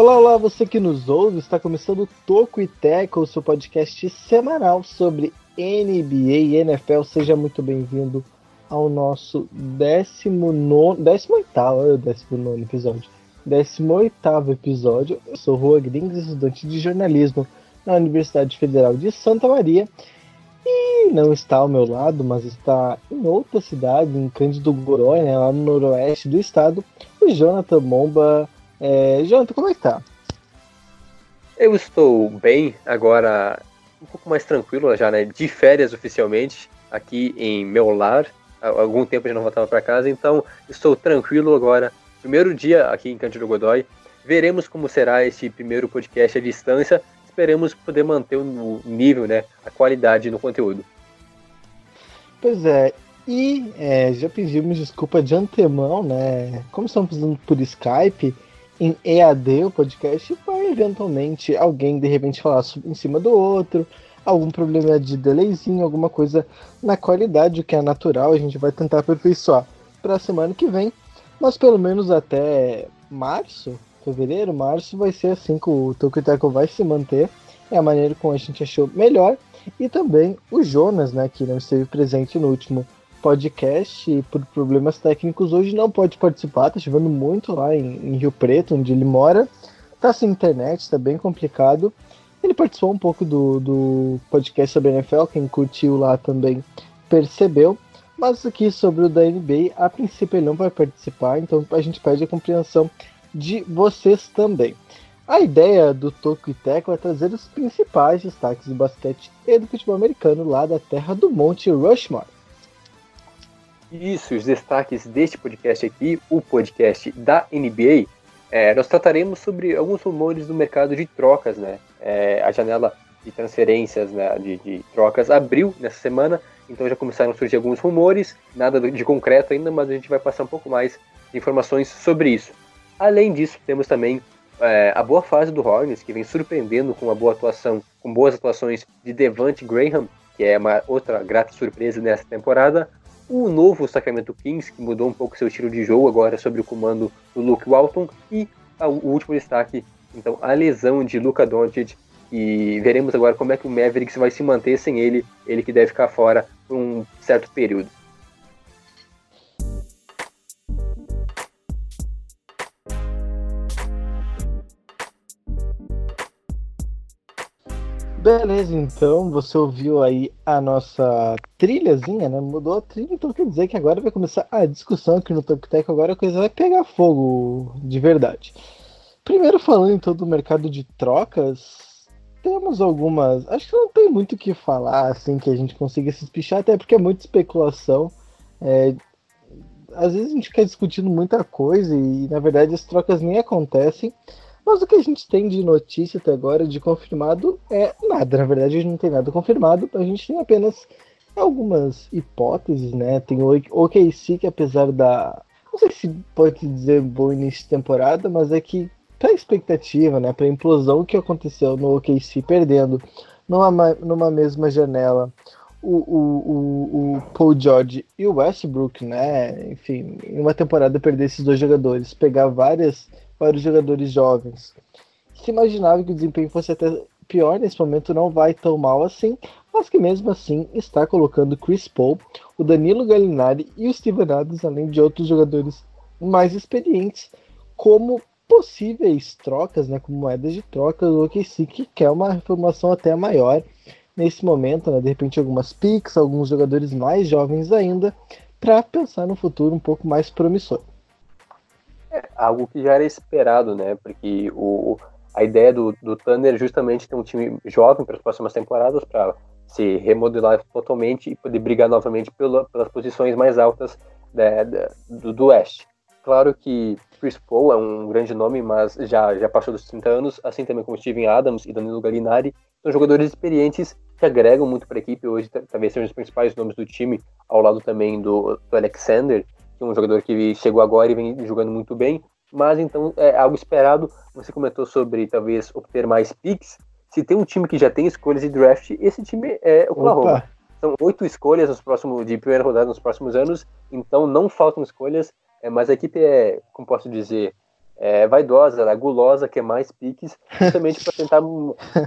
Olá, olá, você que nos ouve, está começando o Toco e Teco, o seu podcast semanal sobre NBA e NFL. Seja muito bem-vindo ao nosso 19, 18 19 episódio. 18 episódio. Eu sou Rua Grings, estudante de jornalismo na Universidade Federal de Santa Maria. E não está ao meu lado, mas está em outra cidade, em Cândido Gorói, né, lá no noroeste do estado, o Jonathan Momba. É, Jonathan, como é que tá? Eu estou bem, agora um pouco mais tranquilo já, né? De férias oficialmente, aqui em meu lar. Há algum tempo já não voltava para casa, então estou tranquilo agora. Primeiro dia aqui em Cândido Godói. Veremos como será esse primeiro podcast à distância. Esperamos poder manter o nível, né? A qualidade no conteúdo. Pois é, e é, já pedimos desculpa de antemão, né? Como estamos fazendo por Skype, em EAD o podcast, vai eventualmente alguém de repente falar em cima do outro, algum problema de delayzinho, alguma coisa na qualidade, o que é natural, a gente vai tentar aperfeiçoar para a semana que vem, mas pelo menos até março, fevereiro, março, vai ser assim que o Tokuteco vai se manter, é a maneira como a gente achou melhor, e também o Jonas, né, que não esteve presente no último podcast por problemas técnicos hoje não pode participar, tá chovendo muito lá em, em, Rio Preto, onde ele mora. Tá sem internet, tá bem complicado. Ele participou um pouco do, do podcast sobre a NFL, quem curtiu lá também percebeu. Mas aqui sobre o da NBA, a princípio ele não vai participar, então a gente pede a compreensão de vocês também. A ideia do Toco e Teco é trazer os principais destaques do basquete e do futebol americano lá da terra do Monte Rushmore. Isso, os destaques deste podcast aqui, o podcast da NBA, é, nós trataremos sobre alguns rumores do mercado de trocas, né? É, a janela de transferências, né, de, de, trocas abriu nessa semana, então já começaram a surgir alguns rumores, nada de concreto ainda, mas a gente vai passar um pouco mais de informações sobre isso. Além disso, temos também é, a boa fase do Hornets, que vem surpreendendo com uma boa atuação, com boas atuações de Devante Graham, que é uma outra grata surpresa nessa temporada, o novo Sacramento Kings, que mudou um pouco seu estilo de jogo agora sob o comando do Luke Walton, e o último destaque, então, a lesão de Luka Doncic, e veremos agora como é que o Mavericks vai se manter sem ele, ele que deve ficar fora por um certo período. Beleza, então você ouviu aí a nossa trilhazinha, né? Mudou a trilha, então quer dizer que agora vai começar a discussão aqui no Top Tech, agora a coisa vai pegar fogo de verdade. Primeiro falando então do mercado de trocas, temos algumas. Acho que não tem muito o que falar assim que a gente consiga se espichar, até porque é muita especulação. É, às vezes a gente fica discutindo muita coisa e na verdade as trocas nem acontecem. Mas o que a gente tem de notícia até agora, de confirmado, é nada. Na verdade, a gente não tem nada confirmado, a gente tem apenas algumas hipóteses, né? Tem o OKC, que apesar da. Não sei se pode dizer bom início de temporada, mas é que para expectativa, né? Para implosão que aconteceu no OKC perdendo numa, numa mesma janela o, o, o, o, Paul George e o Westbrook, né? Enfim, em uma temporada perder esses dois jogadores, pegar várias para os jogadores jovens. Se imaginava que o desempenho fosse até pior, nesse momento não vai tão mal assim, mas que mesmo assim está colocando Chris Paul, o Danilo Gallinari e o Steven Adams, além de outros jogadores mais experientes, como possíveis trocas, né, como moedas de troca do OKC, que quer uma reformação até maior nesse momento, né, de repente algumas picks, alguns jogadores mais jovens ainda, para pensar no futuro um pouco mais promissor. É algo que já era esperado, né? Porque o, a ideia do, do Thunder é justamente ter um time jovem para as próximas temporadas para se remodelar totalmente e poder brigar novamente pela, pelas posições mais altas da, da, do, do Oeste. Claro que Chris Paul é um grande nome, mas já, já passou dos 30 anos, assim também como Steven Adams e Danilo Gallinari, são jogadores experientes que agregam muito para a equipe, hoje talvez sejam os principais nomes do time, ao lado também do, do Alexander, que é um jogador que chegou agora e vem jogando muito bem, mas então é algo esperado. Você comentou sobre talvez obter mais picks. Se tem um time que já tem escolhas de draft, esse time é o Oklahoma. Opa. São oito escolhas nos próximos, de primeira rodada nos próximos anos, então não faltam escolhas, é, mas a equipe é, como posso dizer, é, vaidosa, ela é gulosa, quer mais piques, justamente para tentar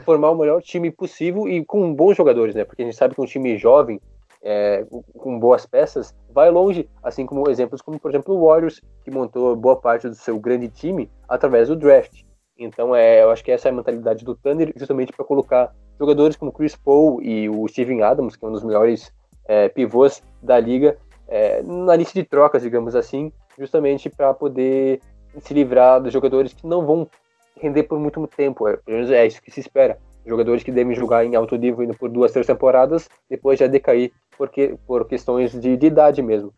formar o melhor time possível e com bons jogadores, né? Porque a gente sabe que um time jovem, é, com boas peças, vai longe, assim como exemplos como, por exemplo, o Warriors, que montou boa parte do seu grande time através do draft. Então, é, eu acho que essa é a mentalidade do Thunder, justamente para colocar jogadores como Chris Paul e o Steven Adams, que é um dos melhores é, pivôs da liga, é, na lista de trocas, digamos assim, justamente para poder se livrar dos jogadores que não vão render por muito tempo. É, pelo menos é isso que se espera. Jogadores que devem jogar em alto nível por duas, três temporadas, depois já decair porque, por questões de, de idade mesmo.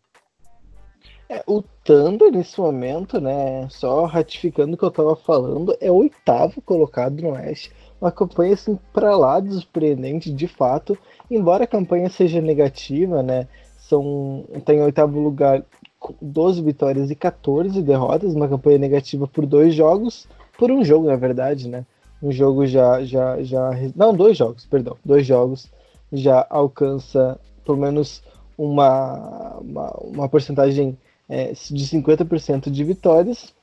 É, o Thunder, nesse momento, né, só ratificando o que eu estava falando, é o oitavo colocado no Oeste. Uma campanha, assim, para lá de surpreendente, de fato. Embora a campanha seja negativa, né, são, tem oitavo lugar 12 vitórias e 14 derrotas, uma campanha negativa por dois jogos, por um jogo, na verdade, né? Um jogo já, já, já. Não, dois jogos, perdão. Dois jogos já alcança pelo menos uma, uma, uma porcentagem é, de 50% de vitórias.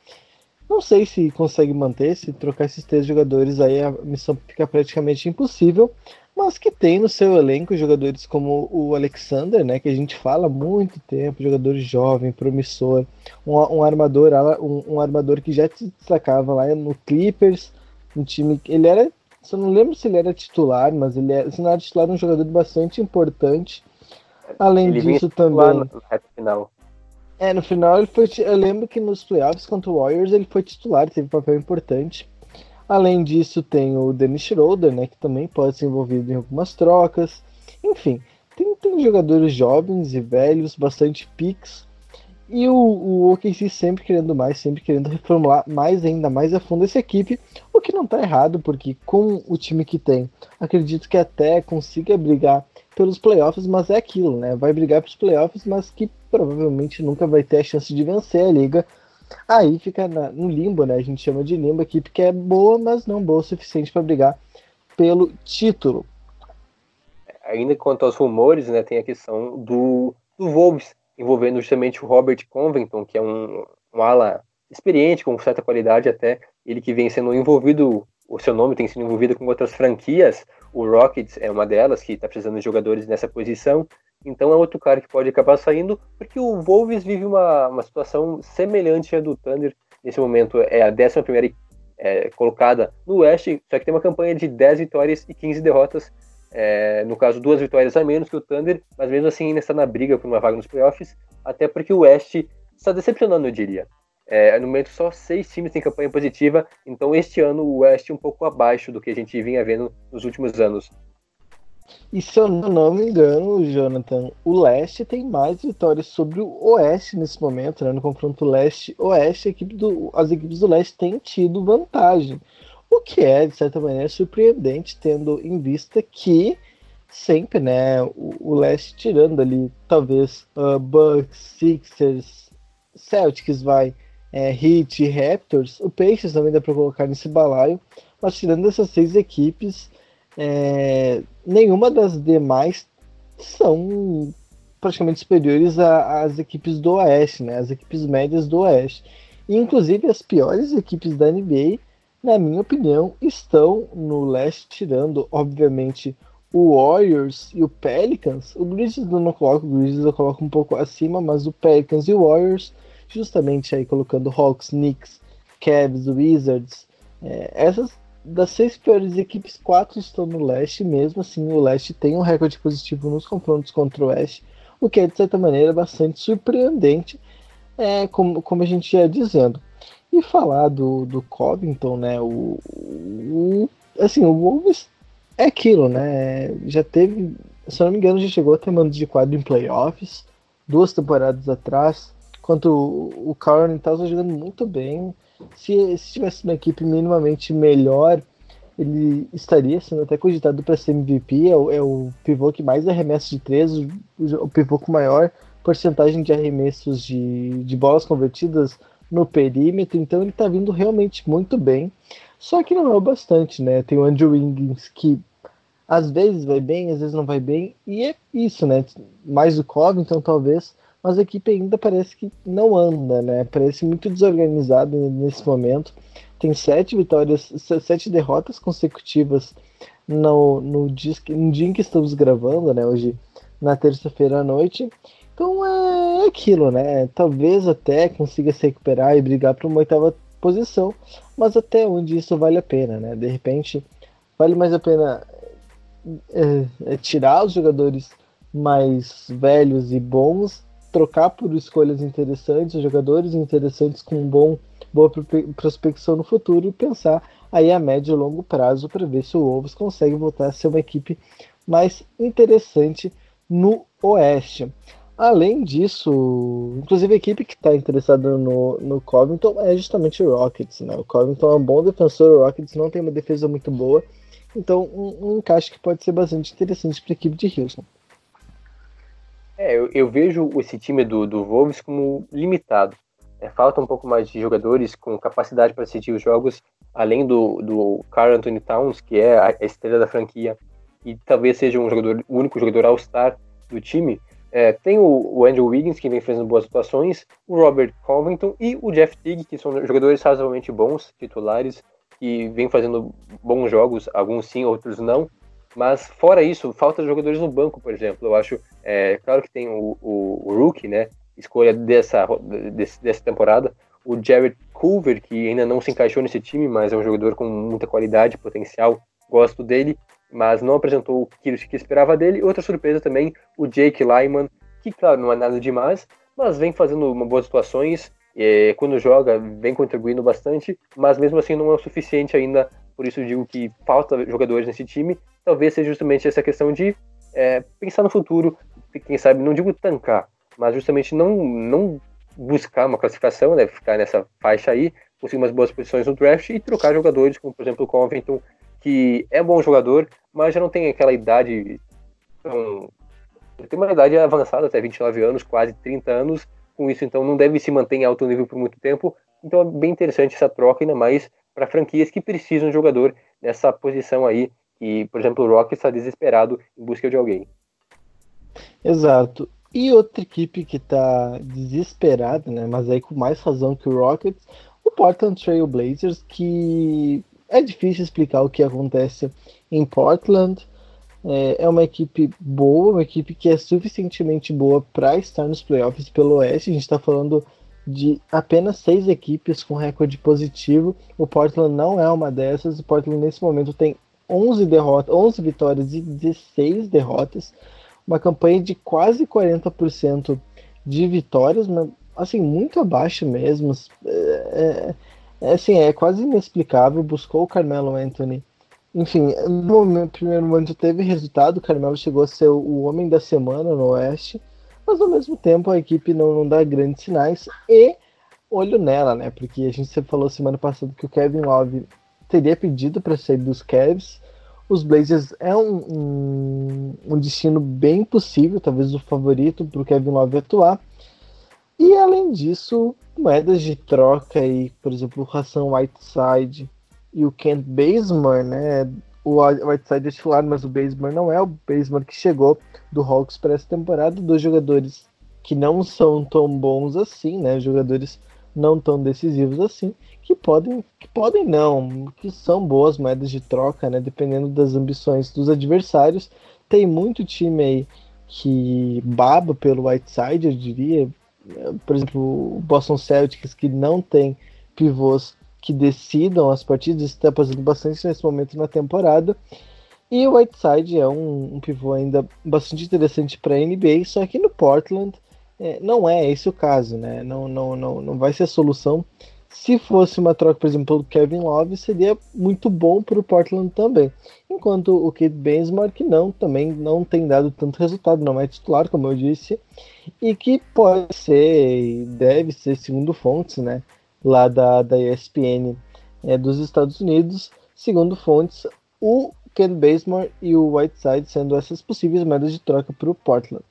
Não sei se consegue manter, se trocar esses três jogadores aí a missão fica praticamente impossível mas que tem no seu elenco jogadores como o Alexander, né, que a gente fala há muito tempo, jogador jovem, promissor, um, um armador, um, um, armador que já se destacava lá no Clippers, um time que ele era, eu não lembro se ele era titular, mas ele era, se não era titular, um jogador bastante importante. Além ele disso também. No final. É, no final ele foi. Eu lembro que nos playoffs contra o Warriors ele foi titular, teve um papel importante. Além disso, tem o Dennis Schroeder, né, que também pode ser envolvido em algumas trocas. Enfim, tem, tem jogadores jovens e velhos, bastante picks. E o, o OKC sempre querendo mais, sempre querendo reformular mais ainda mais a fundo essa equipe, o que não está errado, porque com o time que tem, acredito que até consiga brigar pelos playoffs, mas é aquilo, né? Vai brigar pelos playoffs, mas que provavelmente nunca vai ter a chance de vencer a liga, Aí fica na, no limbo, né? A gente chama de limbo, a equipe que é boa, mas não boa o suficiente para brigar pelo título. Ainda quanto aos rumores, né, tem a questão do, do Wolves, envolvendo justamente o Robert Covington, que é um, um ala experiente, com certa qualidade até, ele que vem sendo envolvido, o seu nome tem sido envolvido com outras franquias, o Rockets é uma delas, que está precisando de jogadores nessa posição, então é outro cara que pode acabar saindo, porque o Wolves vive uma, uma situação semelhante à do Thunder. Nesse momento é a 11 é, colocada no Oeste, só que tem uma campanha de 10 vitórias e 15 derrotas. É, no caso, duas vitórias a menos que o Thunder, mas mesmo assim ainda está na briga por uma vaga nos playoffs, até porque o Oeste está decepcionando, eu diria. É, no momento, só seis times têm campanha positiva, então este ano o Oeste é um pouco abaixo do que a gente vinha vendo nos últimos anos. E se eu não me engano, Jonathan, o leste tem mais vitórias sobre o oeste nesse momento, né? No confronto leste-oeste, equipe as equipes do leste têm tido vantagem. O que é, de certa maneira, surpreendente, tendo em vista que sempre, né, o, leste tirando ali, talvez, uh, Bucks, Sixers, Celtics, vai, é, Heat, Raptors, o Peixes também dá para colocar nesse balaio, mas tirando essas seis equipes, é, nenhuma das demais são praticamente superiores às equipes do Oeste, né? As equipes médias do Oeste. E, inclusive as piores equipes da NBA, na minha opinião, estão no leste, tirando, obviamente, o Warriors e o Pelicans. O Grizzlies eu não coloco, o Grizzlies eu coloco um pouco acima, mas o Pelicans e o Warriors, justamente aí colocando Hawks, Knicks, Cavs, Wizards, é, essas das seis piores equipes, quatro estão no leste, mesmo assim o leste tem um recorde positivo nos confrontos contra o oeste, o que é de certa maneira bastante surpreendente, é, como, como a gente ia dizendo. E falar do, do Covington, né, o, o, assim, o Wolves é aquilo, né, já teve, se eu não me engano, já chegou a ter mando de quadro em playoffs, duas temporadas atrás, quanto o, o Carl estava jogando muito bem, se, se tivesse uma equipe minimamente melhor, ele estaria sendo até cogitado para ser MVP. É o, é o, pivô que mais arremessa de três, o, o, pivô com maior porcentagem de arremessos de, de bolas convertidas no perímetro. Então ele está vindo realmente muito bem. Só que não é o bastante, né? Tem o Andrew Wiggins que às vezes vai bem, às vezes não vai bem. E é isso, né? Mais o Covington talvez mas a equipe ainda parece que não anda, né? Parece muito desorganizada nesse momento. Tem sete vitórias, sete derrotas consecutivas no, no, no dia em que estamos gravando, né? Hoje, na terça-feira à noite. Então é aquilo, né? Talvez até consiga se recuperar e brigar para uma oitava posição, mas até onde isso vale a pena, né? De repente, vale mais a pena é, é tirar os jogadores mais velhos e bons, trocar por escolhas interessantes, jogadores interessantes com bom, boa prospecção no futuro e pensar aí a médio e longo prazo para ver se o Wolves consegue voltar a ser uma equipe mais interessante no Oeste. Além disso, inclusive a equipe que está interessada no, no Covington é justamente o Rockets. Né? O Covington é um bom defensor, o Rockets não tem uma defesa muito boa, então um, um encaixe que pode ser bastante interessante para a equipe de Houston. É, eu, eu, vejo esse time do, do Wolves como limitado. É, falta um pouco mais de jogadores com capacidade para assistir os jogos, além do, do Carl Anthony Towns, que é a estrela da franquia, e talvez seja um jogador, o único jogador all-star do time. É, tem o, o, Andrew Wiggins, que vem fazendo boas atuações, o Robert Covington e o Jeff Teague, que são jogadores razoavelmente bons, titulares, que vem fazendo bons jogos, alguns sim, outros não. Mas fora isso, falta jogadores no banco, por exemplo. Eu acho, é, claro que tem o, o, o Rookie, né? Escolha dessa, desse, dessa temporada. O Jared Culver, que ainda não se encaixou nesse time, mas é um jogador com muita qualidade, potencial. Gosto dele, mas não apresentou o que, que esperava dele. Outra surpresa também, o Jake Lyman, que, claro, não é nada demais, mas vem fazendo uma boas situações. É, quando joga, vem contribuindo bastante, mas mesmo assim não é o suficiente ainda. Por isso digo que falta jogadores nesse time talvez seja justamente essa questão de é, pensar no futuro, quem sabe, não digo tancar, mas justamente não, não buscar uma classificação, né, ficar nessa faixa aí, conseguir umas boas posições no draft e trocar jogadores, como por exemplo o Covington, que é bom jogador, mas já não tem aquela idade tão... tem uma idade avançada, até 29 anos, quase 30 anos, com isso então não deve se manter em alto nível por muito tempo, então é bem interessante essa troca, ainda mais para franquias que precisam de jogador nessa posição aí e, por exemplo, o Rock está desesperado em busca de alguém. Exato. E outra equipe que está desesperada, né, mas aí com mais razão que o Rockets, o Portland Trail Blazers, que é difícil explicar o que acontece em Portland. É, é uma equipe boa, uma equipe que é suficientemente boa para estar nos playoffs pelo Oeste. A gente está falando de apenas seis equipes com recorde positivo. O Portland não é uma dessas. O Portland nesse momento tem 11 derrotas, 11 vitórias e 16 derrotas, uma campanha de quase 40% de vitórias, mas assim muito abaixo mesmo. É, é, assim, é quase inexplicável. Buscou o Carmelo Anthony. Enfim, no primeiro momento teve resultado, o Carmelo chegou a ser o homem da semana no Oeste, mas ao mesmo tempo a equipe não, não dá grandes sinais e olho nela, né? Porque a gente falou semana passada que o Kevin Love teria pedido para sair dos Cavs os Blazers é um, um, um destino bem possível, talvez o favorito para o Kevin Love atuar. E além disso, moedas de troca aí, por exemplo, o Hassan Whiteside e o Kent Bazemore, né? O Whiteside é titular, mas o Bazemore não é o Bazemore que chegou do Hawks para essa temporada. Dois jogadores que não são tão bons assim, né? Jogadores não tão decisivos assim, que podem, que podem não, que são boas moedas de troca, né? Dependendo das ambições dos adversários. Tem muito time aí que baba pelo Whiteside, eu diria. Por exemplo, o Boston Celtics, que não tem pivôs que decidam as partidas, está fazendo bastante nesse momento na temporada. E o Whiteside é um, um pivô ainda bastante interessante para a NBA, só que no Portland é, não é esse o caso, né? Não, não, não, não vai ser a solução. Se fosse uma troca, por exemplo, do Kevin Love, seria muito bom para o Portland também. Enquanto o Kate Benzemore, que não, também não tem dado tanto resultado, não é titular, como eu disse, e que pode ser deve ser, segundo fontes, né, lá da, da ESPN é, dos Estados Unidos, segundo fontes, o Ken Bazemore e o Whiteside sendo essas possíveis moedas de troca para o Portland.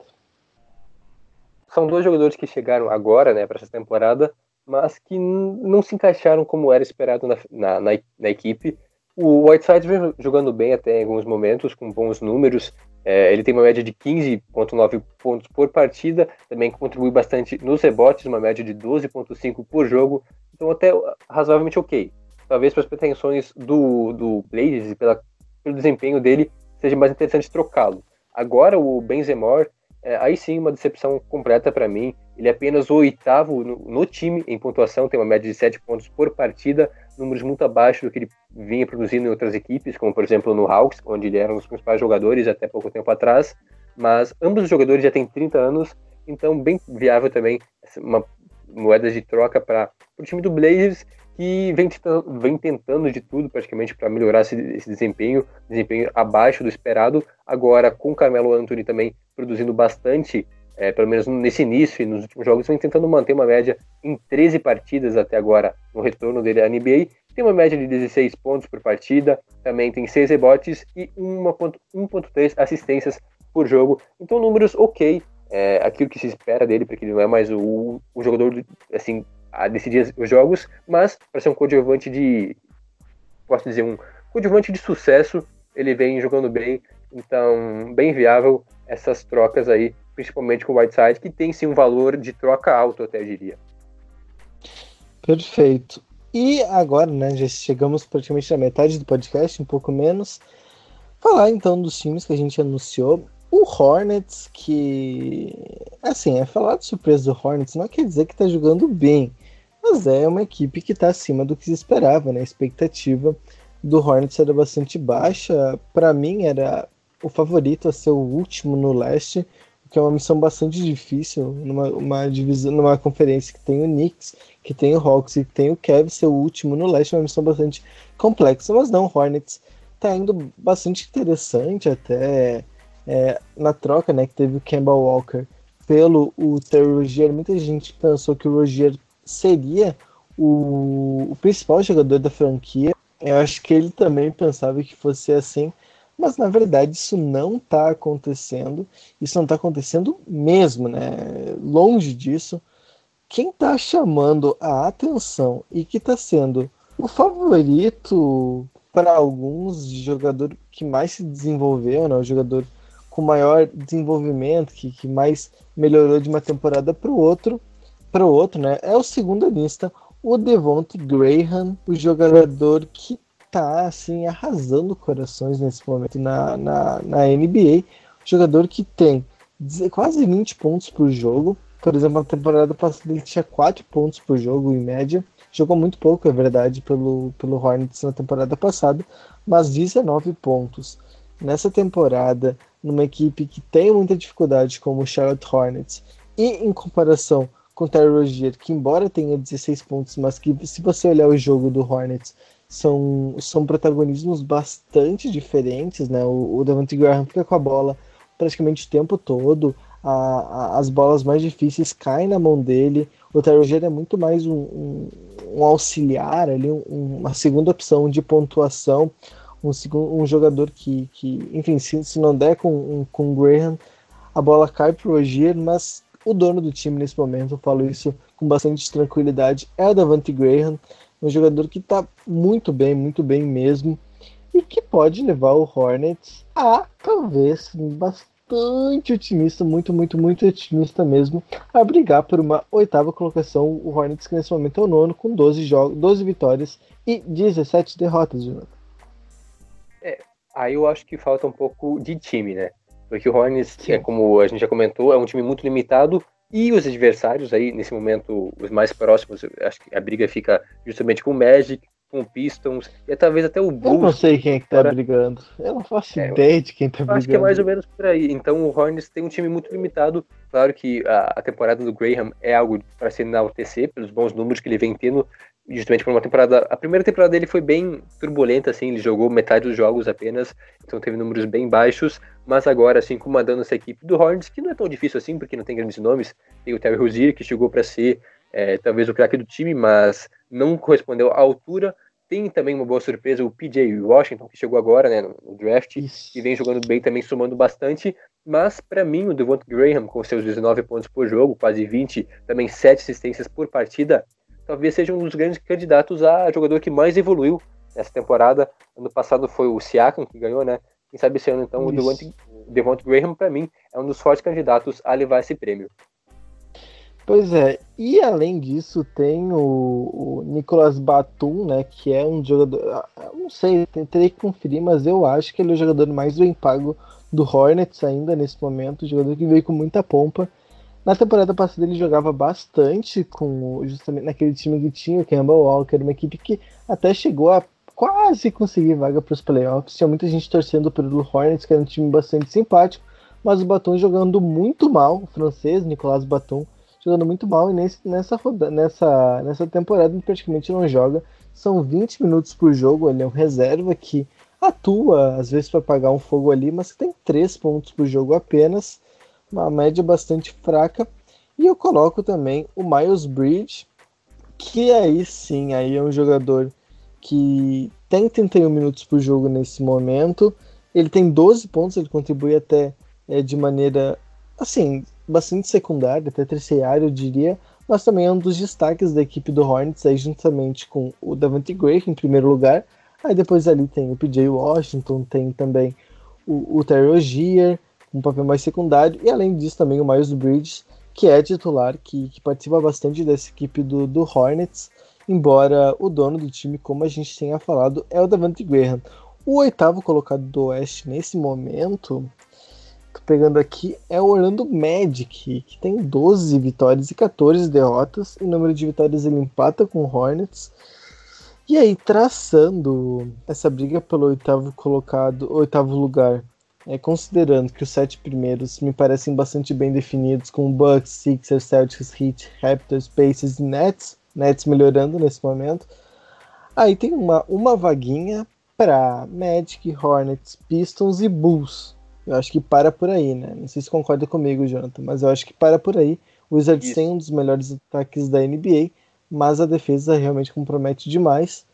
São dois jogadores que chegaram agora, né, para essa temporada, mas que não se encaixaram como era esperado na, na, na, na, equipe. O Whiteside vem jogando bem até em alguns momentos, com bons números. É, ele tem uma média de 15,9 pontos por partida, também contribui bastante nos rebotes, uma média de 12,5 por jogo. Então, até razoavelmente ok. Talvez para as pretensões do, do Blazers e pela, pelo desempenho dele, seja mais interessante trocá-lo. Agora, o Benzemore, é, aí sim, uma decepção completa para mim. Ele é apenas o oitavo no, no, time em pontuação, tem uma média de 7 pontos por partida, números muito abaixo do que ele vinha produzindo em outras equipes, como por exemplo no Hawks, onde ele era um dos principais jogadores até pouco tempo atrás. Mas ambos os jogadores já têm 30 anos, então bem viável também uma moeda de troca para o time do Blazers, que vem, vem tentando de tudo praticamente para melhorar esse, esse, desempenho, desempenho abaixo do esperado. Agora, com o Carmelo Anthony também produzindo bastante é, pelo menos nesse início e nos últimos jogos, vem tentando manter uma média em 13 partidas até agora no retorno dele à NBA. Tem uma média de 16 pontos por partida, também tem 6 rebotes e 1.3 assistências por jogo. Então, números ok, é, aquilo que se espera dele, porque ele não é mais o, o jogador assim, a decidir os jogos, mas para ser um coadjuvante de. Posso dizer, um coadjuvante de sucesso, ele vem jogando bem, então, bem viável essas trocas aí principalmente com o Whiteside, que tem sim um valor de troca alto, até diria. Perfeito. E agora, né, já chegamos praticamente na metade do podcast, um pouco menos. Falar então dos times que a gente anunciou. O Hornets, que. Assim, é falar de surpresa do Hornets, não quer dizer que tá jogando bem, mas é uma equipe que tá acima do que se esperava, né? A expectativa do Hornets era bastante baixa. Para mim, era o favorito a ser o último no leste, que é uma missão bastante difícil numa uma divisão, numa conferência que tem o Knicks, que tem o Hawks e que tem o Cavs ser o último no leste, é uma missão bastante complexa, mas não, o Hornets tá indo bastante interessante até é, na troca, né, que teve o Kemba Walker pelo o Terry Rogier, muita gente pensou que o Rogier seria o, o principal jogador da franquia, eu acho que ele também pensava que fosse assim, mas na verdade isso não está acontecendo, isso não está acontecendo mesmo, né? Longe disso. Quem está chamando a atenção e que está sendo o favorito para alguns jogador que mais se desenvolveu, né? o jogador com maior desenvolvimento, que, que mais melhorou de uma temporada para o outro, para o outro, né? É o segundo lista, o Devonte Graham, o jogador que tá assim arrasando corações nesse momento na, na, na NBA. Jogador que tem quase 20 pontos por jogo. Por exemplo, na temporada passada ele tinha 4 pontos por jogo em média. Jogou muito pouco, é verdade, pelo, pelo Hornets na temporada passada, mas 19 pontos. Nessa temporada, numa equipe que tem muita dificuldade, como o Charlotte Hornets, e em comparação com o Terry Rozier, que embora tenha 16 pontos, mas que se você olhar o jogo do Hornets, são, são protagonismos bastante diferentes, né? O, o Devante Graham fica com a bola praticamente o tempo todo, a, a, as bolas mais difíceis caem na mão dele, o Terry é muito mais um, um, um auxiliar ali, um, uma segunda opção de pontuação, um, um jogador que, que enfim, se, se não der com, com o Graham, a bola cai pro Roger, mas o dono do time nesse momento, eu falo isso com bastante tranquilidade, é o Davante Graham, um jogador que está muito bem, muito bem mesmo, e que pode levar o Hornets a talvez bastante otimista, muito, muito, muito otimista mesmo, a brigar por uma oitava colocação. O Hornets, que nesse momento é o nono, com 12 jogos, 12 vitórias e 17 derrotas, Jonathan. É, aí eu acho que falta um pouco de time, né? Porque o Hornets, é, como a gente já comentou, é um time muito limitado, e os adversários aí, nesse momento, os mais próximos, acho que a briga fica justamente com o Magic, com o Pistons, e talvez até o Bulls. Eu não sei quem é que tá brigando. Eu não faço é, ideia de quem tá brigando. Acho que é mais ou menos por aí. Então o Hornets tem um time muito limitado. Claro que a, a temporada do Graham é algo para se enaltecer pelos bons números que ele vem tendo justamente por uma temporada. A primeira temporada dele foi bem turbulenta, assim, ele jogou metade dos jogos apenas, então teve números bem baixos, mas agora, assim, comandando essa equipe do Hornets, que não é tão difícil assim, porque não tem grandes nomes, tem o Terry Rozier, que chegou para ser é, talvez o craque do time, mas não correspondeu à altura. Tem também uma boa surpresa o PJ Washington, que chegou agora né, no draft, Isso. e vem jogando bem também, somando bastante. Mas, para mim, o Devonta Graham, com seus 19 pontos por jogo, quase 20, também 7 assistências por partida, talvez seja um dos grandes candidatos a jogador que mais evoluiu nessa temporada. Ano passado foi o Siakam que ganhou, né? Quem sabe esse ano, então, Isso. o Devonte Graham, para mim, é um dos fortes candidatos a levar esse prêmio. Pois é, e além disso tem o, o Nicolas Batum, né, que é um jogador, ah, não sei, teria que conferir, mas eu acho que ele é o jogador mais bem pago do Hornets ainda nesse momento, jogador que veio com muita pompa. Na temporada passada ele jogava bastante com justamente naquele time que tinha o Kemba Walker, uma equipe que até chegou a quase conseguir vaga para os playoffs. Tinha muita gente torcendo pelo Hornets, que era um time bastante simpático, mas o Batum jogando muito mal, o francês Nicolas Batum jogando muito mal e nesse, nessa, nessa, nessa temporada ele praticamente não joga. São 20 minutos por jogo, ele é um reserva que atua, às vezes, para pagar um fogo ali, mas tem 3 pontos por jogo apenas, uma média bastante fraca. E eu coloco também o Miles Bridge, que aí sim aí é um jogador que tem 31 minutos por jogo nesse momento. Ele tem 12 pontos, ele contribui até é, de maneira assim, bastante secundário, até terciário, eu diria, mas também é um dos destaques da equipe do Hornets, aí juntamente com o Davante Gray em primeiro lugar. Aí depois ali tem o PJ Washington, tem também o, o Terry Ogier, um papel mais secundário, e além disso também o Miles Bridges, que é titular, que, que participa bastante dessa equipe do, do Hornets, embora o dono do time, como a gente tenha falado, é o Davante Graham. O oitavo colocado do Oeste nesse momento tô pegando aqui, é o Orlando Magic, que tem 12 vitórias e 14 derrotas. Em número de vitórias ele empata com o Hornets. E aí, traçando essa briga pelo oitavo colocado, oitavo lugar, é, considerando que os sete primeiros me parecem bastante bem definidos, com Bucks, Sixers, Celtics, Heat, Raptors, Pacers e Nets, Nets melhorando nesse momento. Aí tem uma, uma vaguinha para Magic, Hornets, Pistons e Bulls. Eu acho que para por aí, né? Não sei se concorda comigo, Jonathan, mas eu acho que para por aí. O Wizards Isso. tem um dos melhores ataques da NBA, mas a defesa realmente compromete demais.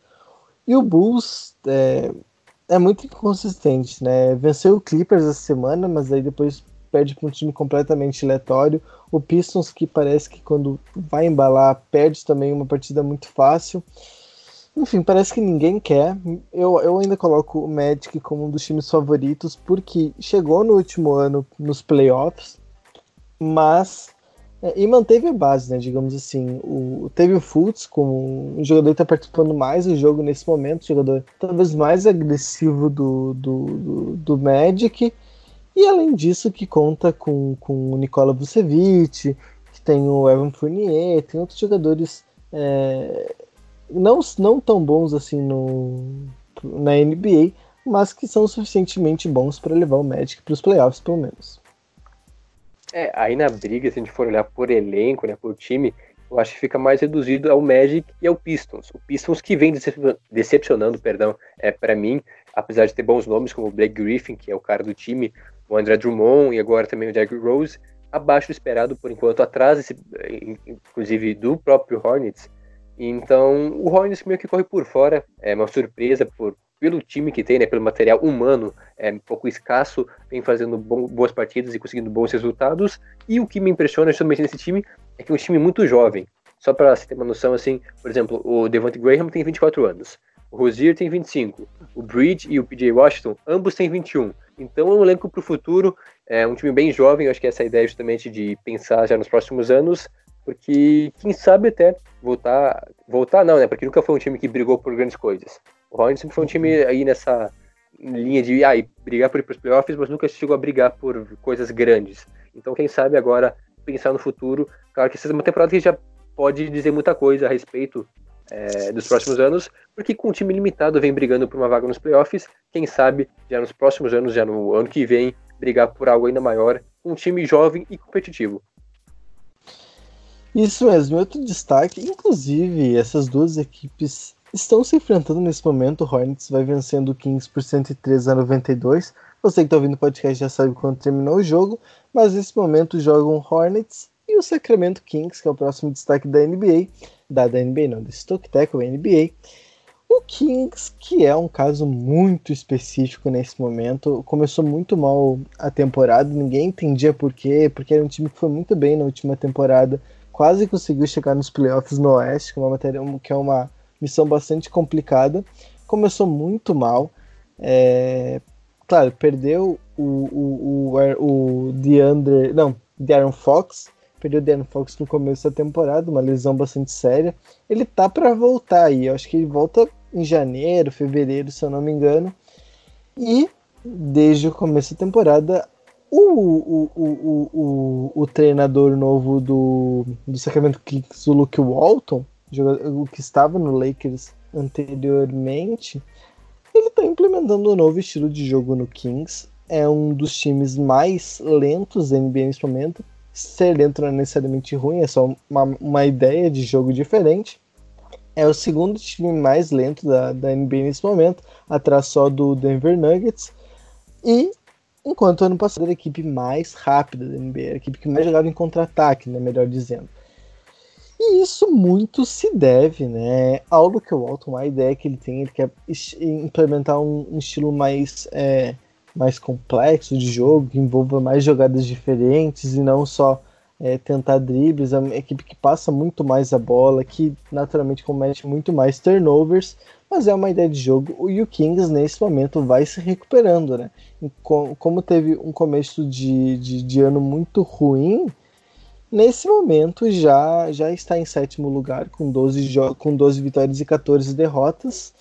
E o Bulls é, é muito inconsistente, né? Venceu o Clippers essa semana, mas aí depois perde para um time completamente aleatório. O Pistons, que parece que quando vai embalar, perde também uma partida muito fácil. Enfim, parece que ninguém quer. Eu, eu ainda coloco o Magic como um dos times favoritos, porque chegou no último ano nos playoffs, mas. É, e manteve a base, né? Digamos assim. O, teve o Fultz como um jogador que está participando mais do jogo nesse momento, jogador talvez mais agressivo do, do, do, do Magic. E além disso, que conta com, com o Nikola Vucevic, que tem o Evan Fournier, tem outros jogadores é, não, não tão bons assim no, na NBA, mas que são suficientemente bons para levar o Magic para os playoffs, pelo menos. É, aí na briga, se a gente for olhar por elenco, né, por time, eu acho que fica mais reduzido ao Magic e ao Pistons. O Pistons que vem decepcionando, perdão, é para mim, apesar de ter bons nomes como o Blake Griffin, que é o cara do time, o André Drummond e agora também o Derrick Rose, abaixo do esperado por enquanto, atrás, inclusive do próprio Hornets, então, o Hornets meio que corre por fora, é uma surpresa por, pelo time que tem, né, pelo material humano, é um pouco escasso, vem fazendo bom, boas partidas e conseguindo bons resultados. E o que me impressiona justamente nesse time é que é um time muito jovem. Só para você ter uma noção, assim, por exemplo, o Devante Graham tem 24 anos, o Rozier tem 25, o Bridge e o PJ Washington, ambos têm 21. Então é um elenco para o futuro, é um time bem jovem, eu acho que essa ideia justamente de pensar já nos próximos anos porque quem sabe até voltar, voltar não, né? Porque nunca foi um time que brigou por grandes coisas. O Hornets sempre foi um time aí nessa linha de ah, brigar por ir para os playoffs, mas nunca chegou a brigar por coisas grandes. Então, quem sabe agora pensar no futuro. Claro que essa é uma temporada que já pode dizer muita coisa a respeito é, dos próximos anos, porque com um time limitado vem brigando por uma vaga nos playoffs. Quem sabe já nos próximos anos, já no ano que vem, brigar por algo ainda maior, um time jovem e competitivo. Isso mesmo, outro destaque, inclusive essas duas equipes estão se enfrentando nesse momento. O Hornets vai vencendo o Kings por 103 a 92. Você que está ouvindo o podcast já sabe quando terminou o jogo, mas nesse momento jogam Hornets e o Sacramento Kings, que é o próximo destaque da NBA, da, da NBA não, do Stoke Tackle NBA. O Kings, que é um caso muito específico nesse momento, começou muito mal a temporada, ninguém entendia por quê, porque era um time que foi muito bem na última temporada, quase conseguiu chegar nos playoffs no Oeste, que é uma, matéria, que é uma missão bastante complicada. começou muito mal. É, claro, perdeu o, o, o, o DeAndre. Não, Darren Fox. Perdeu o Fox no começo da temporada, uma lesão bastante séria. Ele tá para voltar aí. Eu acho que ele volta em janeiro, fevereiro, se eu não me engano. E desde o começo da temporada, o, o, o, o, o, treinador novo do, do Sacramento Kings, o Luke Walton, o que estava no Lakers anteriormente, ele está implementando um novo estilo de jogo no Kings. É um dos times mais lentos da NBA nesse momento. Ser lento não é necessariamente ruim, é só uma, uma ideia de jogo diferente. É o segundo time mais lento da, da NBA nesse momento, atrás só do Denver Nuggets. E enquanto ano passado era a equipe mais rápida da NBA, a equipe que mais jogava em contra-ataque, né, melhor dizendo. E isso muito se deve né, ao Luke Walton, a ideia que ele tem, ele quer implementar um, um estilo mais, é, mais complexo de jogo, que envolva mais jogadas diferentes e não só é, tentar dribles, é uma equipe que passa muito mais a bola, que naturalmente comete muito mais turnovers, mas é uma ideia de jogo e o Kings nesse momento vai se recuperando, né? Como teve um começo de, de, de ano muito ruim, Nesse momento já, já está em sétimo lugar, com 12, com 12 vitórias e 14 derrotas.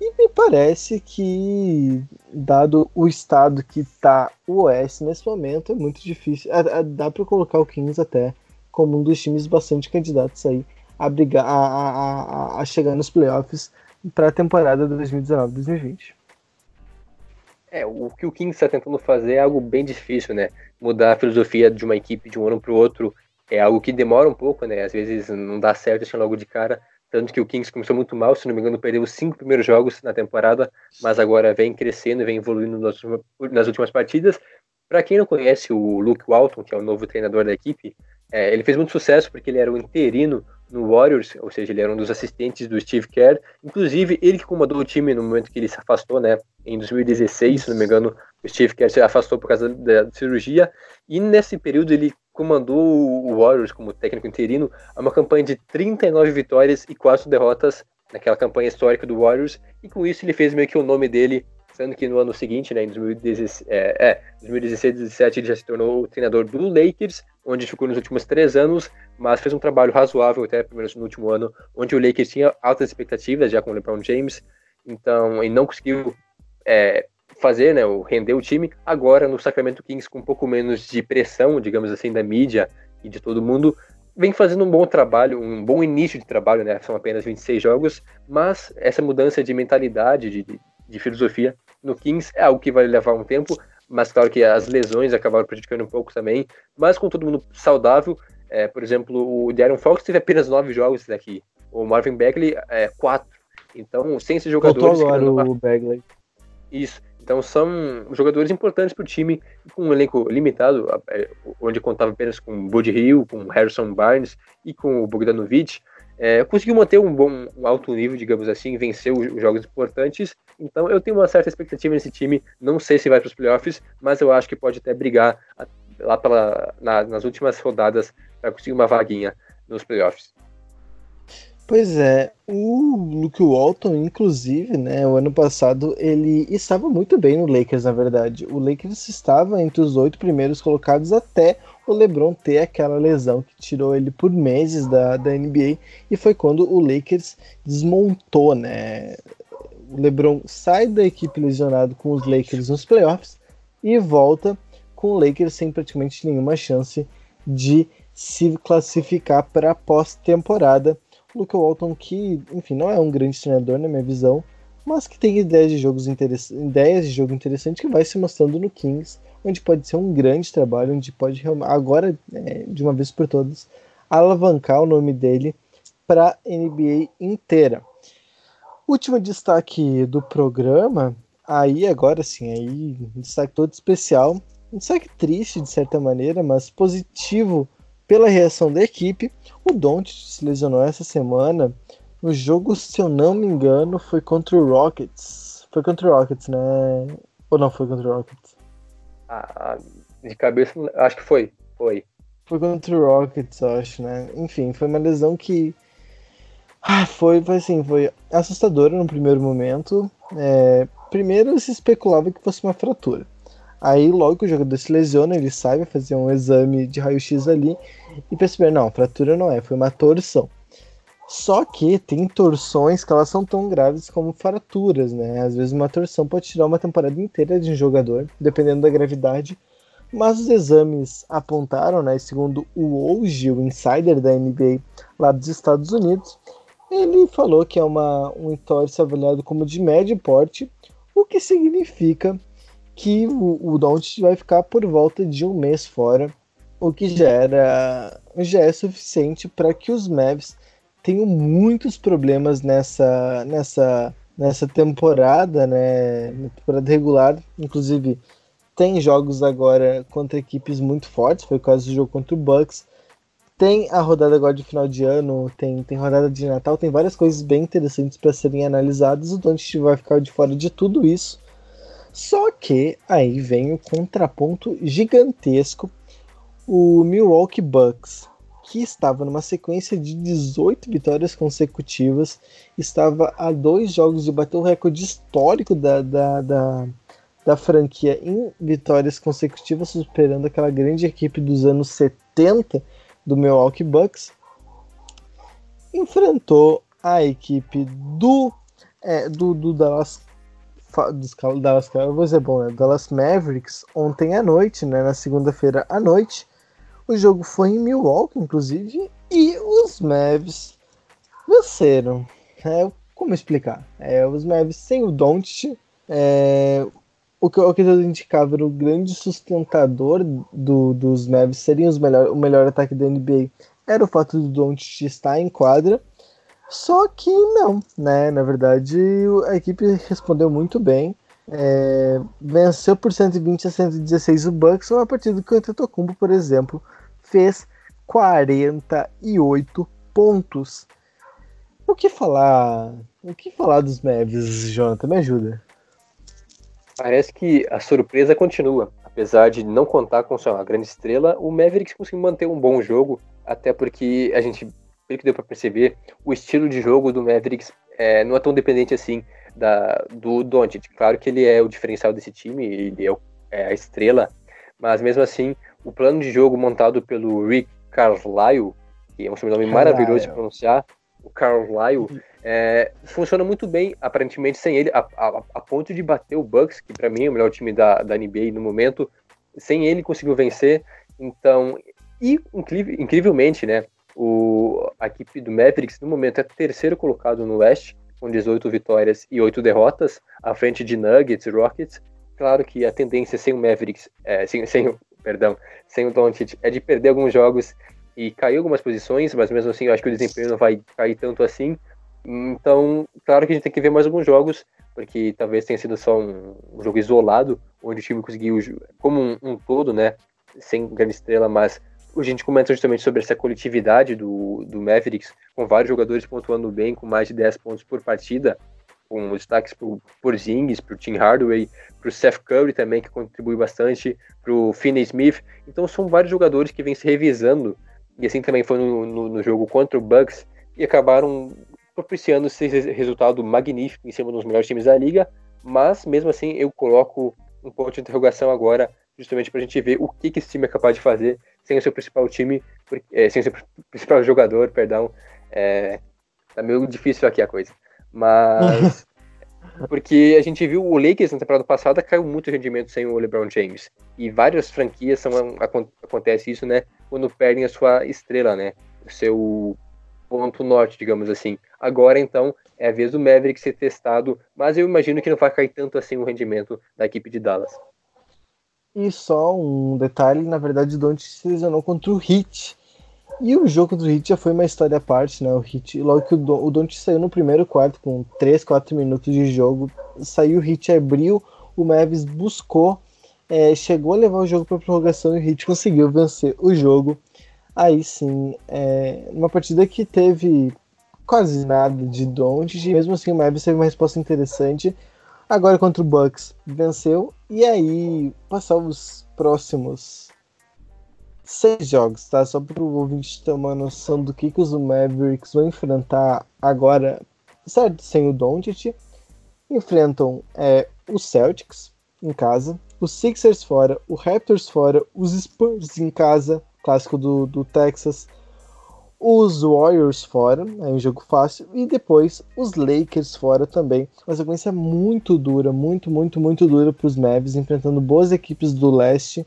E me parece que, dado o estado que está o Oeste nesse momento, é muito difícil. dá para colocar o Kings até como um dos times bastante candidatos aí a, brigar, a, a, a chegar nos playoffs para a temporada 2019-2020. É, o que o Kings está tentando fazer é algo bem difícil, né? Mudar a filosofia de uma equipe de um ano para o outro é algo que demora um pouco, né? Às vezes não dá certo assim logo de cara. Tanto que o Kings começou muito mal, se não me engano, perdeu os cinco primeiros jogos na temporada, mas agora vem crescendo, vem evoluindo nas, últimas partidas. Para quem não conhece o Luke Walton, que é o novo treinador da equipe, é, ele fez muito sucesso porque ele era o interino no Warriors, ou seja, ele era um dos assistentes do Steve Kerr. Inclusive, ele que comandou o time no momento que ele se afastou, né? Em 2016, se não me engano, o Steve Kerr se afastou por causa da, da cirurgia. E nesse período ele comandou o Warriors como técnico interino a uma campanha de 39 vitórias e 4 derrotas naquela campanha histórica do Warriors. E com isso ele fez meio que o nome dele sendo que no ano seguinte, né, em 2016, é, é, 2016 2017, ele já se tornou o treinador do Lakers, onde ficou nos últimos três anos, mas fez um trabalho razoável até, pelo menos no último ano, onde o Lakers tinha altas expectativas já com o LeBron James, então, e não conseguiu é, fazer, né, render o time. Agora, no Sacramento Kings, com um pouco menos de pressão, digamos assim, da mídia e de todo mundo, vem fazendo um bom trabalho, um bom início de trabalho, né? São apenas 26 jogos, mas essa mudança de mentalidade, de, de filosofia no Kings é algo que vai levar um tempo, mas claro que as lesões acabaram prejudicando um pouco também. Mas com todo mundo saudável, é, por exemplo, o Darren Fox teve apenas nove jogos daqui, o Marvin Bagley é, quatro. Então, sem esses jogadores. Voltou agora o Bagley. Isso. Então são jogadores importantes para o time, com um elenco limitado, é, onde contava apenas com Bud Hill, com Harrison Barnes e com o Bogdanovic. É, conseguiu manter um bom um alto nível, digamos assim, venceu os jogos importantes. Então eu tenho uma certa expectativa nesse time. Não sei se vai para os playoffs, mas eu acho que pode até brigar lá pela, na, nas últimas rodadas para conseguir uma vaguinha nos playoffs. Pois é, o Luke Walton, inclusive, né, o ano passado, ele estava muito bem no Lakers, na verdade. O Lakers estava entre os oito primeiros colocados até o LeBron ter aquela lesão que tirou ele por meses da, da NBA e foi quando o Lakers desmontou, né? O LeBron sai da equipe lesionado com os Lakers nos playoffs e volta com o Lakers sem praticamente nenhuma chance de se classificar para a pós-temporada. Luke Walton, que, enfim, não é um grande treinador na minha visão, mas que tem ideias de jogos ideias de jogo interessantes que vai se mostrando no Kings, onde pode ser um grande trabalho, onde pode agora, é, de uma vez por todas, alavancar o nome dele para a NBA inteira. Último destaque do programa, aí agora sim, aí um destaque todo especial, um destaque triste de certa maneira, mas positivo pela reação da equipe. O Doncic se lesionou essa semana no jogo, se eu não me engano, foi contra o Rockets. Foi contra o Rockets, né? Ou não foi contra o Rockets? Ah, de cabeça, acho que foi. Foi. Foi contra o Rockets, acho, né? Enfim, foi uma lesão que Ah, foi, foi assim, foi assustador no primeiro momento. É, primeiro se especulava que fosse uma fratura. Aí logo que o jogador se lesiona, ele sai, vai fazer um exame de raio-x ali e perceber, não, fratura não é, foi uma torção. Só que tem torções que elas são tão graves como fraturas, né? Às vezes uma torção pode tirar uma temporada inteira de um jogador, dependendo da gravidade. Mas os exames apontaram, né, segundo o Woj, o insider da NBA lá dos Estados Unidos, ele falou que é uma, um entorse avaliado como de médio porte, o que significa que o, o Doncic vai ficar por volta de um mês fora, o que já, era, já é suficiente para que os Mavs tenho muitos problemas nessa, nessa, nessa temporada, né? Na temporada regular. Inclusive, tem jogos agora contra equipes muito fortes, foi o caso do jogo contra o Bucks. Tem a rodada agora de final de ano, tem, tem rodada de Natal, tem várias coisas bem interessantes para serem analisadas. O Doncic vai ficar de fora de tudo isso. Só que aí vem o contraponto gigantesco. O Milwaukee Bucks que estava numa sequência de 18 vitórias consecutivas, estava a dois jogos de bater o recorde histórico da, da, da, da franquia em vitórias consecutivas, superando aquela grande equipe dos anos 70 do Milwaukee Bucks. Enfrentou a equipe do, é, do, do Dallas dos Dallas Cowboys é bom, né? Dallas Mavericks ontem à noite, né? Na segunda-feira à noite. O jogo foi em Milwaukee, inclusive, e os Mavs venceram. É, como explicar? É, os Mavs sem o Doncic, é, o que, o que tudo indicava era o grande sustentador do, dos Mavs seriam melhor, o melhor ataque da NBA era o fato do Doncic estar em quadra. Só que não, né? Na verdade, a equipe respondeu muito bem. É, venceu por 120 a 116 o Bucks, uma partida que o Antetokounmpo, por exemplo, fez 48 pontos. O que falar? O que falar dos Mavs, Jonathan? Me ajuda. Parece que a surpresa continua. Apesar de não contar com sua grande estrela, o Mavericks conseguiu manter um bom jogo, até porque a gente, pelo que deu para perceber, o estilo de jogo do Mavericks é, não é tão dependente assim da, do Doncic. Claro que ele é o diferencial desse time, ele é, é a estrela, mas mesmo assim o plano de jogo montado pelo Rick Carlisle, que é um sobrenome maravilhoso de pronunciar, o Carlisle, é, funciona muito bem, aparentemente, sem ele, a, a, a ponto de bater o Bucks, que para mim é o melhor time da, da NBA no momento, sem ele conseguiu vencer. Então, e incrivelmente, né, o, a equipe do Mavericks no momento é terceiro colocado no West, com 18 vitórias e 8 derrotas, à frente de Nuggets e Rockets. Claro que a tendência sem o Mavericks, é, sem, sem, perdão, sem o Doncic é de perder alguns jogos e cair algumas posições, mas mesmo assim eu acho que o desempenho não vai cair tanto assim. Então, claro que a gente tem que ver mais alguns jogos, porque talvez tenha sido só um, jogo isolado, onde o time conseguiu, como um, um, todo, né, sem grande estrela, mas a gente comenta justamente sobre essa coletividade do, do Mavericks, com vários jogadores pontuando bem, com mais de 10 pontos por partida, com destaques para o Porzingis, para o Tim Hardaway, para o Seth Curry também, que contribui bastante, para o Finney Smith. Então são vários jogadores que vêm se revisando, e assim também foi no, no, no jogo contra o Bucks, e acabaram propiciando esse resultado magnífico em cima dos melhores times da liga, mas mesmo assim eu coloco um ponto de interrogação agora, justamente para a gente ver o que, que esse time é capaz de fazer sem o seu principal time, é, sem o seu principal jogador, perdão. É, tá meio difícil aqui a coisa. Mas. porque a gente viu o Lakers na temporada passada caiu muito rendimento sem o LeBron James. E várias franquias são, acontece isso, né? Quando perdem a sua estrela, né? O seu ponto norte, digamos assim. Agora, então, é a vez do Maverick ser testado, mas eu imagino que não vai cair tanto assim o rendimento da equipe de Dallas. E só um detalhe, na verdade, o Don't se lesionou contra o Heat e o jogo do Hit já foi uma história à parte, né? O Hit, logo que o, Don, o Don't saiu no primeiro quarto com 3, 4 minutos de jogo, saiu o Hit, abriu, o Mavis buscou, é, chegou a levar o jogo para prorrogação e o Hit conseguiu vencer o jogo. Aí sim, é, uma partida que teve quase nada de Don't, mesmo assim o Mavis teve uma resposta interessante. Agora contra o Bucks, venceu, e aí passar os próximos seis jogos, tá? Só para o ouvinte ter uma noção do que, que os Mavericks vão enfrentar agora, certo? Sem o Doncic. Enfrentam é, os Celtics em casa, os Sixers fora, o Raptors fora, os Spurs em casa, clássico do, do Texas, os Warriors fora, é um jogo fácil, e depois os Lakers fora também. Uma sequência muito dura, muito, muito, muito dura para os Mavs, enfrentando boas equipes do leste,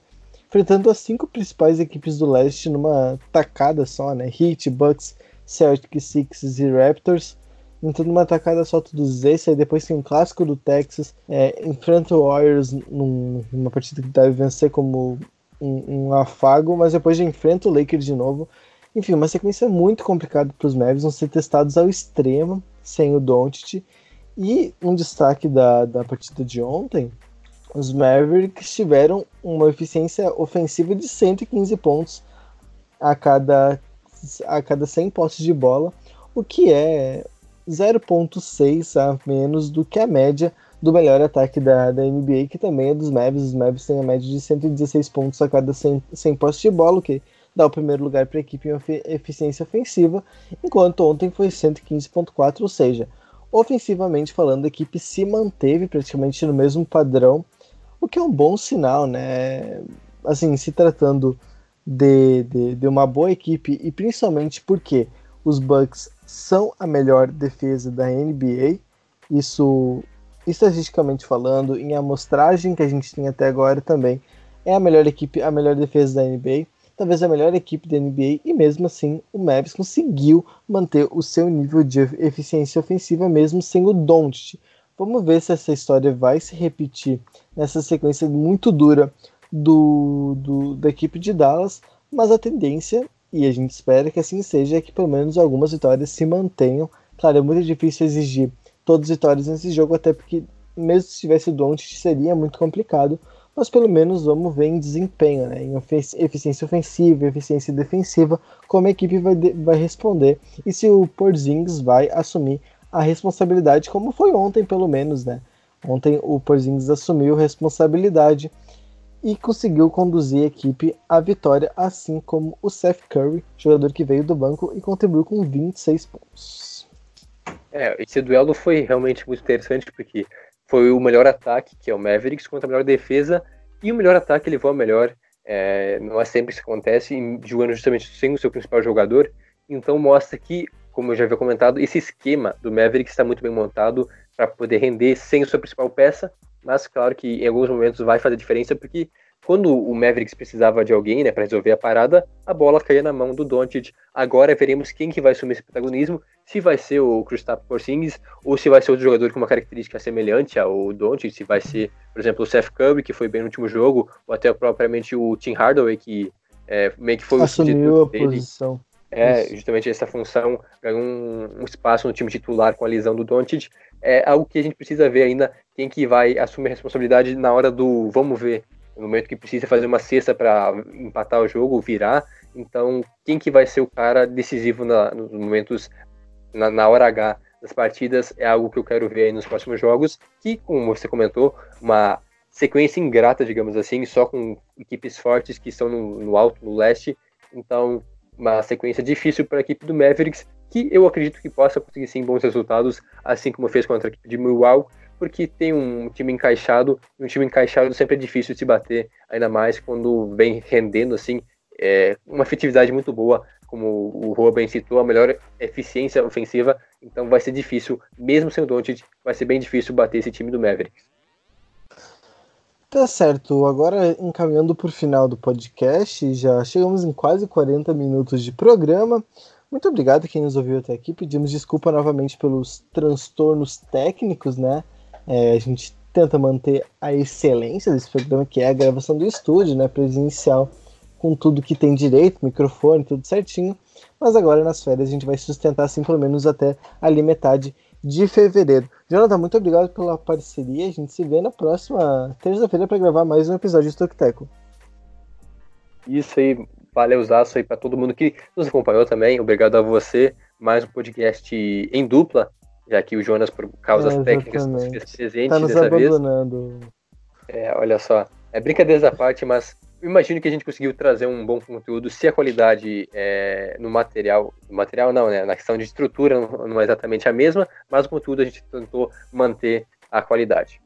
enfrentando as cinco principais equipes do leste numa tacada só, né? Heat, Bucks, Celtics, Sixers e Raptors. Então, numa tacada só todos esses, aí depois tem um clássico do Texas, é, enfrenta o Warriors num, numa partida que deve vencer como um, um afago, mas depois já enfrenta o Lakers de novo enfim, uma sequência muito complicada para os Mavericks, vão ser testados ao extremo sem o Doncic. E um destaque da, da partida de ontem, os Mavericks tiveram uma eficiência ofensiva de 115 pontos a cada, a cada 100 postes de bola, o que é 0.6 a menos do que a média do melhor ataque da, da NBA, que também é dos Mavericks. Os Mavericks têm a média de 116 pontos a cada 100, 100 postes de bola, o que dá o primeiro lugar para a equipe em eficiência ofensiva, enquanto ontem foi 115.4, ou seja, ofensivamente falando, a equipe se manteve praticamente no mesmo padrão, o que é um bom sinal, né? Assim, se tratando de, de, de uma boa equipe e principalmente porque os Bucks são a melhor defesa da NBA, isso estatisticamente falando, em amostragem que a gente tem até agora também, é a melhor equipe, a melhor defesa da NBA talvez a melhor equipe da NBA, e mesmo assim o Mavis conseguiu manter o seu nível de eficiência ofensiva mesmo sem o Doncic. Vamos ver se essa história vai se repetir nessa sequência muito dura do, do, da equipe de Dallas, mas a tendência, e a gente espera que assim seja, é que pelo menos algumas vitórias se mantenham. Claro, é muito difícil exigir todas as vitórias nesse jogo, até porque mesmo se tivesse o Doncic seria muito complicado, mas pelo menos vamos ver em desempenho, né? em eficiência ofensiva, eficiência defensiva, como a equipe vai, vai responder e se o Porzingis vai assumir a responsabilidade, como foi ontem, pelo menos, né? Ontem o Porzingis assumiu responsabilidade e conseguiu conduzir a equipe à vitória, assim como o Seth Curry, jogador que veio do banco e contribuiu com 26 pontos. É, esse duelo foi realmente muito interessante porque foi o melhor ataque, que é o Mavericks, contra a melhor defesa, e o melhor ataque levou a melhor. É, não é sempre que isso acontece, jogando justamente sem o seu principal jogador. Então mostra que, como eu já havia comentado, esse esquema do Mavericks está muito bem montado para poder render sem sua principal peça, mas claro que em alguns momentos vai fazer diferença, porque quando o Mavericks precisava de alguém, né, para resolver a parada, a bola caía na mão do Doncic. Agora veremos quem que vai assumir esse protagonismo, se vai ser o Kristaps Porzingis ou se vai ser outro jogador com uma característica semelhante ao Doncic, se vai ser, por exemplo, o Seth Curry, que foi bem no último jogo, ou até propriamente o Tim Hardaway, que é, meio que foi Assumiu o a dele. posição. É, justamente essa função ganhou um, um, espaço no time titular com a lesão do Doncic. É algo que a gente precisa ver ainda quem que vai assumir a responsabilidade na hora do vamos ver no momento que precisa fazer uma cesta para empatar o jogo, virar. Então, quem que vai ser o cara decisivo na, nos momentos, na, na, hora H das partidas, é algo que eu quero ver aí nos próximos jogos, que, como você comentou, uma sequência ingrata, digamos assim, só com equipes fortes que estão no, no alto, no leste. Então, uma sequência difícil para a equipe do Mavericks, que eu acredito que possa conseguir sim bons resultados, assim como fez contra a equipe de Milwaukee, porque tem um time encaixado, e um time encaixado sempre é difícil de se bater, ainda mais quando vem rendendo assim, é, uma efetividade muito boa, como o Rua citou, a melhor eficiência ofensiva, então vai ser difícil, mesmo sem o Doncic, vai ser bem difícil bater esse time do Mavericks. Tá certo, agora encaminhando para o final do podcast, já chegamos em quase 40 minutos de programa. Muito obrigado quem nos ouviu até aqui. Pedimos desculpa novamente pelos transtornos técnicos, né? É, a gente tenta manter a excelência desse programa, que é a gravação do estúdio, né, presencial, com tudo que tem direito, microfone, tudo certinho. Mas agora nas férias a gente vai sustentar assim pelo menos até ali metade de fevereiro. Jonathan, muito obrigado pela parceria. A gente se vê na próxima terça-feira para gravar mais um episódio de Tokiteco. Isso aí, valeu usaço aí para todo mundo que nos acompanhou também. Obrigado a você. Mais um podcast em dupla já que o Jonas, por causas é, técnicas, fez presente tá nos dessa abandonando. vez. É, olha só, é brincadeiras à parte, mas imagino que a gente conseguiu trazer um bom conteúdo se a qualidade é, no material, no material não, né? Na questão de estrutura não, é exatamente a mesma, mas o conteúdo a gente tentou manter a qualidade.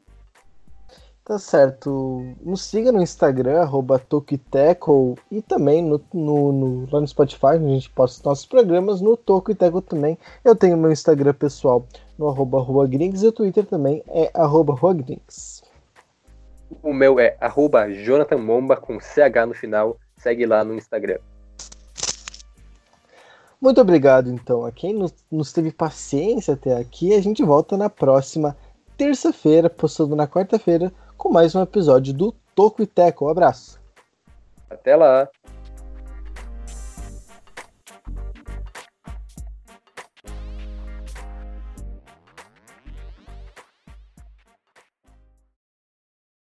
Tá certo. Nos siga no Instagram, arroba Tokiteco, e também no, no, no, lá no Spotify, onde a gente posta nossos programas, no Tokiteco também. Eu tenho meu Instagram pessoal no arroba Ruagrinks, e o Twitter também é arroba Ruagrinks. O meu é arroba Jonathan Momba, com CH no final. Segue lá no Instagram. Muito obrigado, então, a quem nos, nos teve paciência até aqui. A gente volta na próxima terça-feira, postando na quarta-feira, com mais um episódio do Toco e Teco. Um abraço. Até lá.